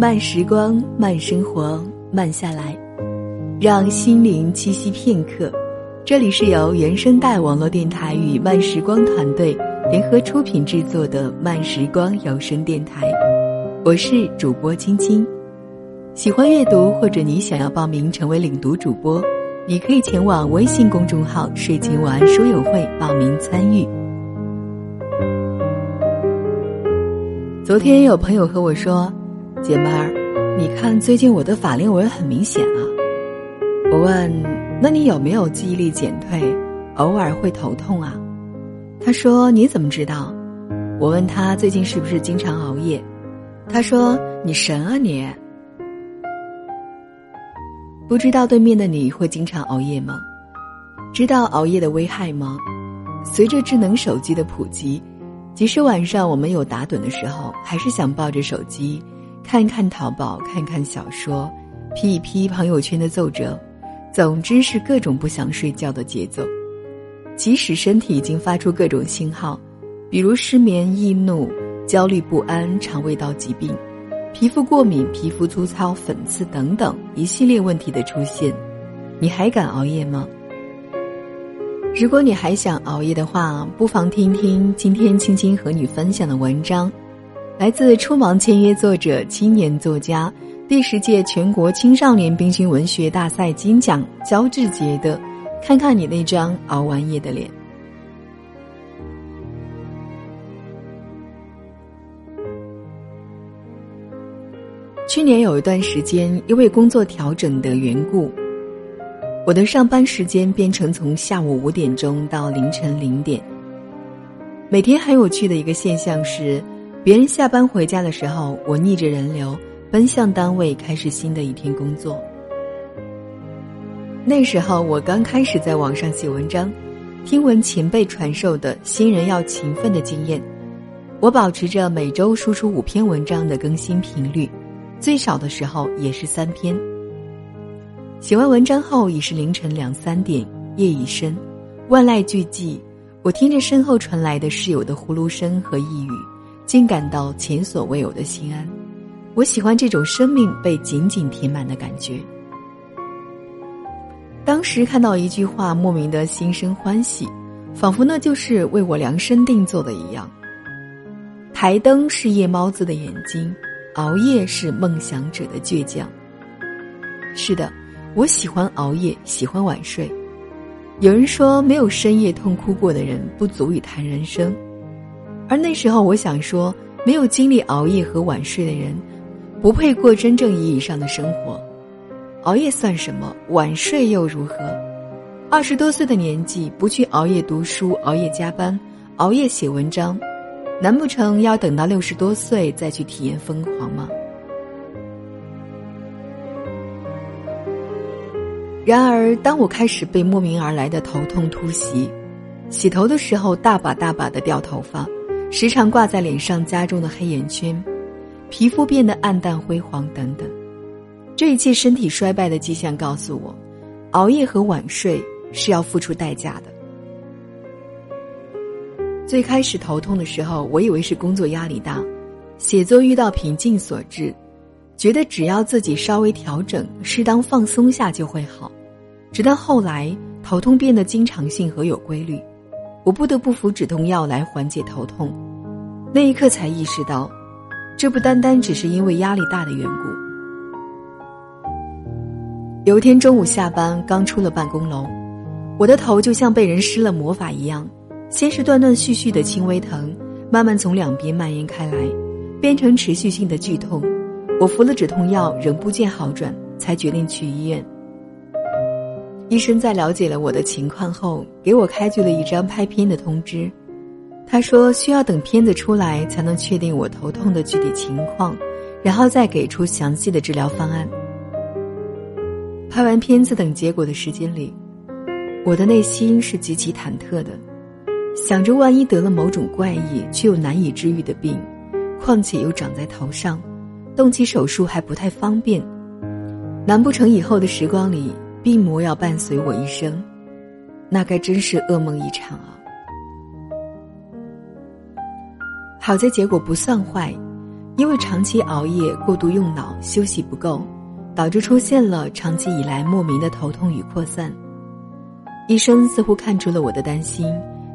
慢时光，慢生活，慢下来，让心灵栖息片刻。这里是由原声带网络电台与慢时光团队联合出品制作的慢时光有声电台，我是主播晶晶。喜欢阅读或者你想要报名成为领读主播，你可以前往微信公众号“睡前晚安书友会”报名参与。昨天有朋友和我说：“姐妹儿，你看最近我的法令纹很明显啊。”我问：“那你有没有记忆力减退，偶尔会头痛啊？”他说：“你怎么知道？”我问他最近是不是经常熬夜，他说：“你神啊你！”不知道对面的你会经常熬夜吗？知道熬夜的危害吗？随着智能手机的普及，即使晚上我们有打盹的时候，还是想抱着手机，看看淘宝，看看小说，批一批朋友圈的奏折，总之是各种不想睡觉的节奏。即使身体已经发出各种信号，比如失眠、易怒、焦虑不安、肠胃道疾病。皮肤过敏、皮肤粗糙、粉刺等等一系列问题的出现，你还敢熬夜吗？如果你还想熬夜的话，不妨听听今天青青和你分享的文章，来自《初芒签约》作者、青年作家、第十届全国青少年冰心文学大赛金奖焦志杰的《看看你那张熬完夜的脸》。去年有一段时间，因为工作调整的缘故，我的上班时间变成从下午五点钟到凌晨零点。每天很有趣的一个现象是，别人下班回家的时候，我逆着人流奔向单位，开始新的一天工作。那时候我刚开始在网上写文章，听闻前辈传授的新人要勤奋的经验，我保持着每周输出五篇文章的更新频率。最少的时候也是三篇。写完文章后已是凌晨两三点，夜已深，万籁俱寂。我听着身后传来的室友的呼噜声和呓语，竟感到前所未有的心安。我喜欢这种生命被紧紧填满的感觉。当时看到一句话，莫名的心生欢喜，仿佛那就是为我量身定做的一样。台灯是夜猫子的眼睛。熬夜是梦想者的倔强。是的，我喜欢熬夜，喜欢晚睡。有人说，没有深夜痛哭过的人不足以谈人生。而那时候，我想说，没有经历熬夜和晚睡的人，不配过真正意义上的生活。熬夜算什么？晚睡又如何？二十多岁的年纪，不去熬夜读书、熬夜加班、熬夜写文章。难不成要等到六十多岁再去体验疯狂吗？然而，当我开始被莫名而来的头痛突袭，洗头的时候大把大把的掉头发，时常挂在脸上加重的黑眼圈，皮肤变得暗淡灰黄等等，这一切身体衰败的迹象告诉我，熬夜和晚睡是要付出代价的。最开始头痛的时候，我以为是工作压力大，写作遇到瓶颈所致，觉得只要自己稍微调整、适当放松下就会好。直到后来头痛变得经常性和有规律，我不得不服止痛药来缓解头痛。那一刻才意识到，这不单单只是因为压力大的缘故。有一天中午下班，刚出了办公楼，我的头就像被人施了魔法一样。先是断断续续的轻微疼，慢慢从两边蔓延开来，变成持续性的剧痛。我服了止痛药，仍不见好转，才决定去医院。医生在了解了我的情况后，给我开具了一张拍片的通知。他说需要等片子出来才能确定我头痛的具体情况，然后再给出详细的治疗方案。拍完片子等结果的时间里，我的内心是极其忐忑的。想着万一得了某种怪异却又难以治愈的病，况且又长在头上，动起手术还不太方便，难不成以后的时光里病魔要伴随我一生？那该真是噩梦一场啊！好在结果不算坏，因为长期熬夜、过度用脑、休息不够，导致出现了长期以来莫名的头痛与扩散。医生似乎看出了我的担心，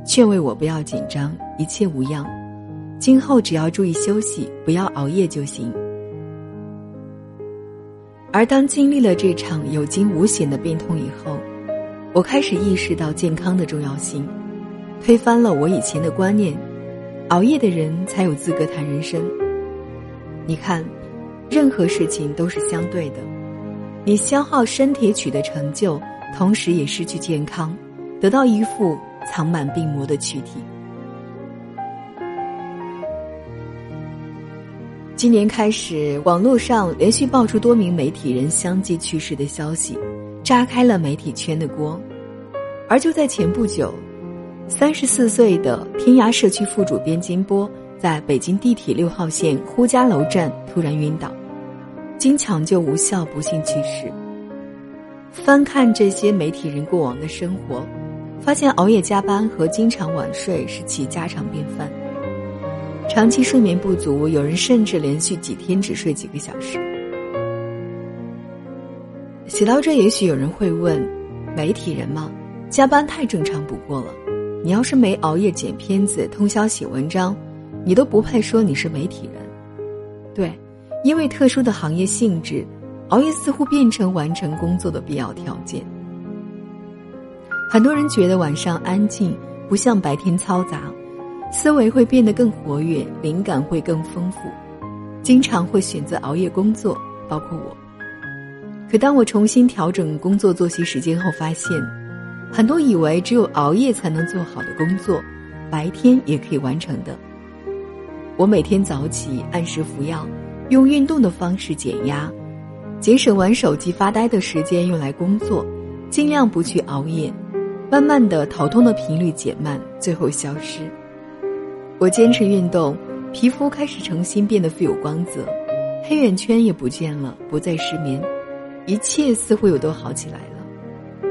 劝慰我不要紧张，一切无恙，今后只要注意休息，不要熬夜就行。而当经历了这场有惊无险的病痛以后，我开始意识到健康的重要性，推翻了我以前的观念：熬夜的人才有资格谈人生。你看，任何事情都是相对的。你消耗身体取得成就，同时也失去健康，得到一副藏满病魔的躯体。今年开始，网络上连续爆出多名媒体人相继去世的消息，炸开了媒体圈的锅。而就在前不久，三十四岁的天涯社区副主编金波。在北京地铁六号线呼家楼站突然晕倒，经抢救无效不幸去世。翻看这些媒体人过往的生活，发现熬夜加班和经常晚睡是其家常便饭。长期睡眠不足，有人甚至连续几天只睡几个小时。写到这，也许有人会问：媒体人吗？加班太正常不过了。你要是没熬夜剪片子，通宵写文章。你都不配说你是媒体人，对，因为特殊的行业性质，熬夜似乎变成完成工作的必要条件。很多人觉得晚上安静，不像白天嘈杂，思维会变得更活跃，灵感会更丰富，经常会选择熬夜工作，包括我。可当我重新调整工作作息时间后，发现，很多以为只有熬夜才能做好的工作，白天也可以完成的。我每天早起，按时服药，用运动的方式减压，节省玩手机发呆的时间用来工作，尽量不去熬夜。慢慢的，头痛的频率减慢，最后消失。我坚持运动，皮肤开始重新变得富有光泽，黑眼圈也不见了，不再失眠，一切似乎又都好起来了。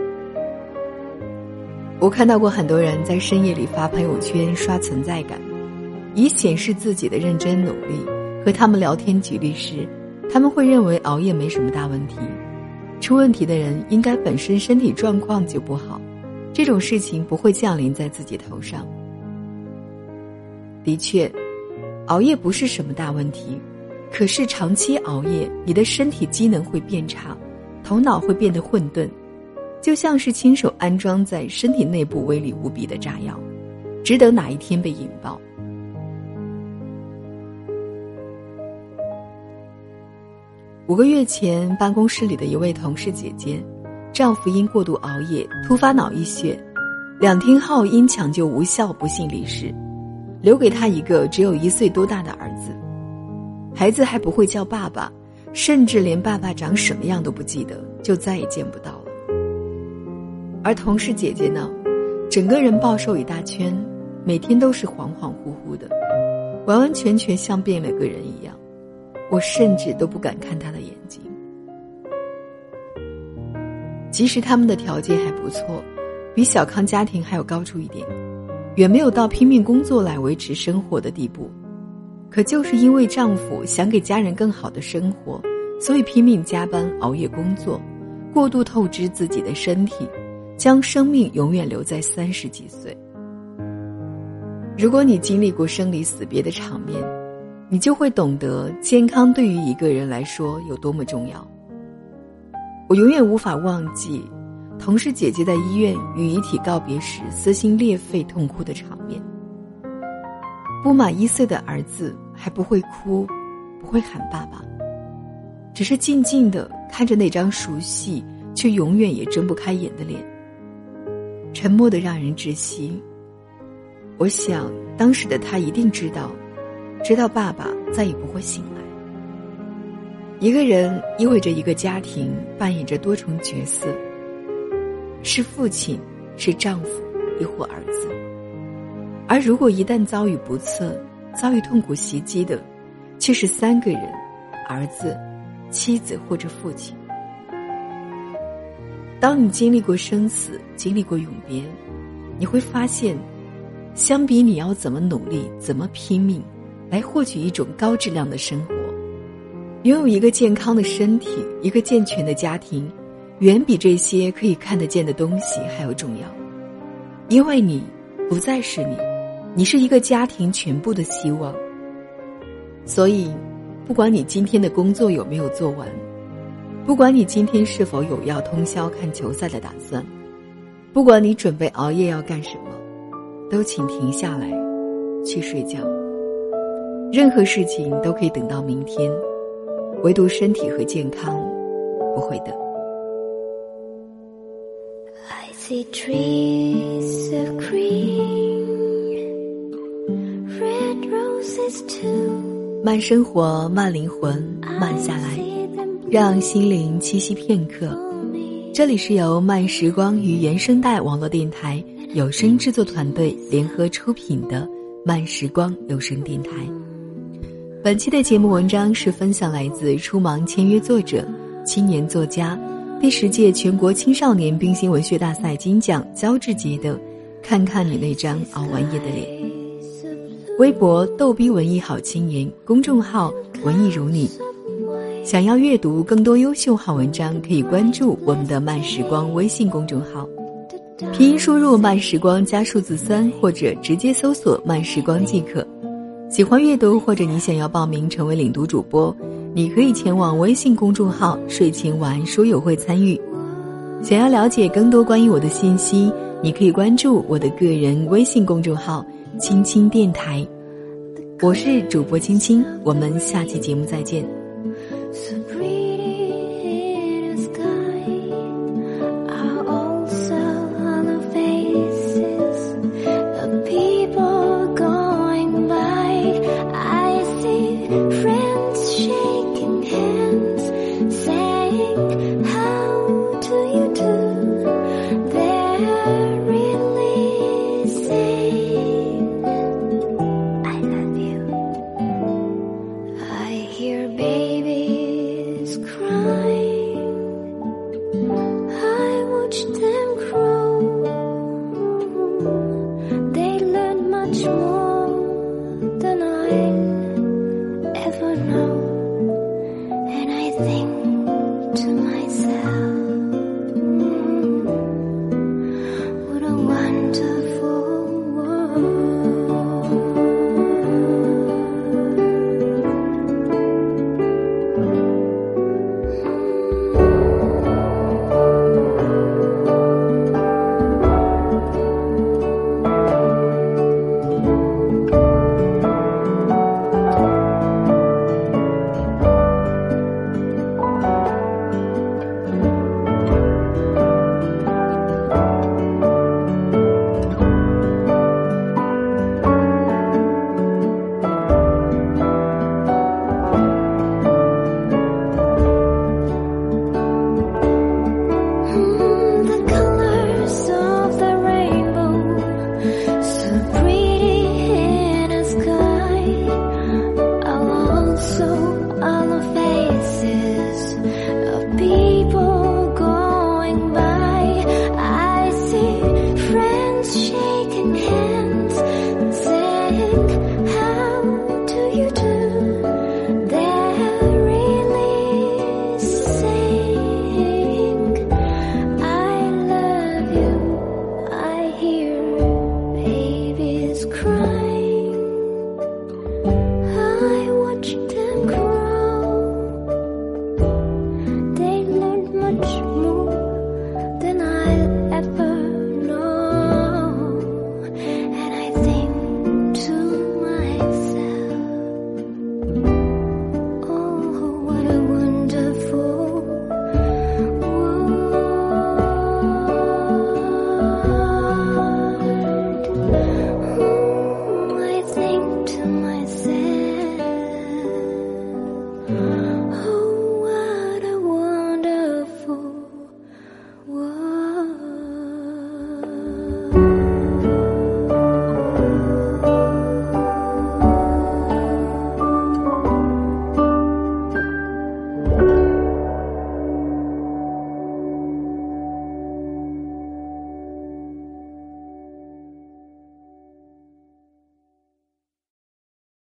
我看到过很多人在深夜里发朋友圈刷存在感。以显示自己的认真努力。和他们聊天举例时，他们会认为熬夜没什么大问题，出问题的人应该本身身体状况就不好，这种事情不会降临在自己头上。的确，熬夜不是什么大问题，可是长期熬夜，你的身体机能会变差，头脑会变得混沌，就像是亲手安装在身体内部威力无比的炸药，值得哪一天被引爆。五个月前，办公室里的一位同事姐姐，丈夫因过度熬夜突发脑溢血，两天后因抢救无效不幸离世，留给他一个只有一岁多大的儿子。孩子还不会叫爸爸，甚至连爸爸长什么样都不记得，就再也见不到了。而同事姐姐呢，整个人暴瘦一大圈，每天都是恍恍惚惚的，完完全全像变了个人一样。我甚至都不敢看他的眼睛，即使他们的条件还不错，比小康家庭还要高出一点，远没有到拼命工作来维持生活的地步。可就是因为丈夫想给家人更好的生活，所以拼命加班熬夜工作，过度透支自己的身体，将生命永远留在三十几岁。如果你经历过生离死别的场面，你就会懂得健康对于一个人来说有多么重要。我永远无法忘记，同事姐姐在医院与遗体告别时撕心裂肺痛哭的场面。不满一岁的儿子还不会哭，不会喊爸爸，只是静静的看着那张熟悉却永远也睁不开眼的脸，沉默的让人窒息。我想，当时的他一定知道。直到爸爸再也不会醒来。一个人意味着一个家庭扮演着多重角色，是父亲，是丈夫，亦或儿子。而如果一旦遭遇不测，遭遇痛苦袭击的，却是三个人：儿子、妻子或者父亲。当你经历过生死，经历过永别，你会发现，相比你要怎么努力，怎么拼命。来获取一种高质量的生活。拥有一个健康的身体，一个健全的家庭，远比这些可以看得见的东西还要重要。因为你不再是你，你是一个家庭全部的希望。所以，不管你今天的工作有没有做完，不管你今天是否有要通宵看球赛的打算，不管你准备熬夜要干什么，都请停下来，去睡觉。任何事情都可以等到明天，唯独身体和健康不会等。慢生活，慢灵魂，慢下来，让心灵栖息片刻。这里是由慢时光与原声带网络电台有声制作团队联合出品的慢时光有声电台。本期的节目文章是分享来自初芒签约作者、青年作家、第十届全国青少年冰心文学大赛金奖焦志杰的《看看你那张熬完夜的脸》。微博逗逼文艺好青年，公众号文艺如你。想要阅读更多优秀好文章，可以关注我们的慢时光微信公众号，拼音输入慢时光加数字三，或者直接搜索慢时光即可。喜欢阅读或者你想要报名成为领读主播，你可以前往微信公众号睡前晚书友会参与。想要了解更多关于我的信息，你可以关注我的个人微信公众号。青青电台，我是主播青青，我们下期节目再见。